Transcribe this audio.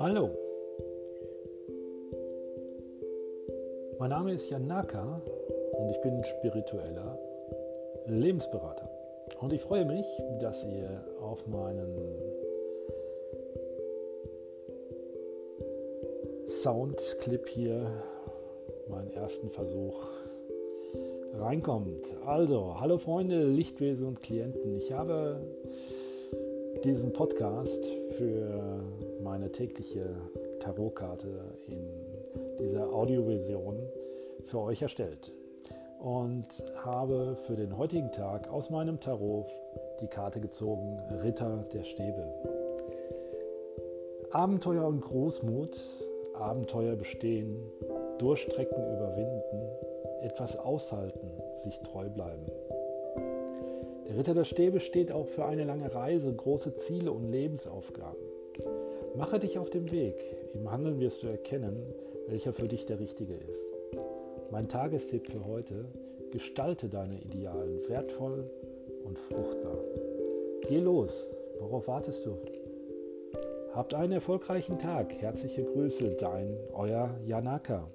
Hallo, mein Name ist Janaka und ich bin spiritueller Lebensberater. Und ich freue mich, dass ihr auf meinen Soundclip hier, meinen ersten Versuch, reinkommt. Also, hallo Freunde, Lichtwesen und Klienten. Ich habe diesen Podcast für meine tägliche Tarotkarte in dieser Audioversion für euch erstellt und habe für den heutigen Tag aus meinem Tarot die Karte gezogen, Ritter der Stäbe. Abenteuer und Großmut, Abenteuer bestehen, Durchstrecken überwinden, etwas aushalten, sich treu bleiben. Der Ritter der Stäbe steht auch für eine lange Reise, große Ziele und Lebensaufgaben. Mache dich auf den Weg. Im Handeln wirst du erkennen, welcher für dich der richtige ist. Mein Tagestipp für heute, gestalte deine Idealen wertvoll und fruchtbar. Geh los, worauf wartest du? Habt einen erfolgreichen Tag. Herzliche Grüße, dein euer Janaka.